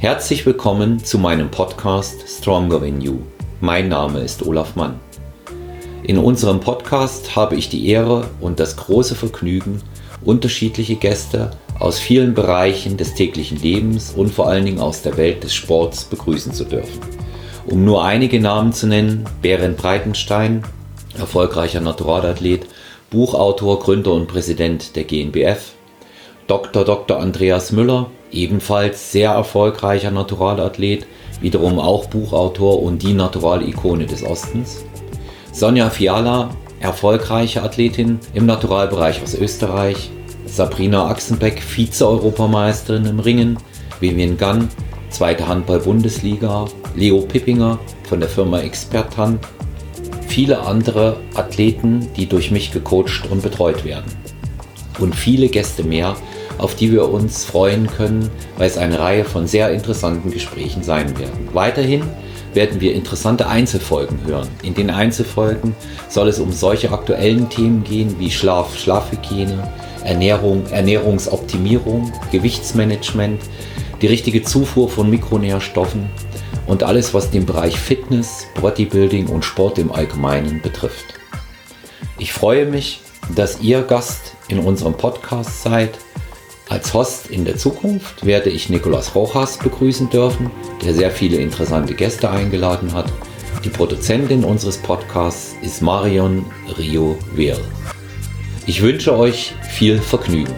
Herzlich willkommen zu meinem Podcast Stronger in You. Mein Name ist Olaf Mann. In unserem Podcast habe ich die Ehre und das große Vergnügen, unterschiedliche Gäste aus vielen Bereichen des täglichen Lebens und vor allen Dingen aus der Welt des Sports begrüßen zu dürfen. Um nur einige Namen zu nennen, Berend Breitenstein, erfolgreicher Naturalathlet, Buchautor, Gründer und Präsident der GNBF, Dr. Dr. Andreas Müller, ebenfalls sehr erfolgreicher Naturalathlet, wiederum auch Buchautor und die Naturalikone des Ostens. Sonja Fiala, erfolgreiche Athletin im Naturalbereich aus Österreich. Sabrina Axenbeck, Vize-Europameisterin im Ringen. Vivian Gunn, zweite Handball-Bundesliga. Leo Pippinger von der Firma Expertan. Viele andere Athleten, die durch mich gecoacht und betreut werden. Und viele Gäste mehr, auf die wir uns freuen können, weil es eine Reihe von sehr interessanten Gesprächen sein werden. Weiterhin werden wir interessante Einzelfolgen hören. In den Einzelfolgen soll es um solche aktuellen Themen gehen wie Schlaf, Schlafhygiene, Ernährung, Ernährungsoptimierung, Gewichtsmanagement, die richtige Zufuhr von Mikronährstoffen und alles, was den Bereich Fitness, Bodybuilding und Sport im Allgemeinen betrifft. Ich freue mich, dass ihr Gast in unserem Podcast seid als Host in der Zukunft werde ich Nicolas Rojas begrüßen dürfen, der sehr viele interessante Gäste eingeladen hat. Die Produzentin unseres Podcasts ist Marion Rio Wehr. Ich wünsche euch viel Vergnügen.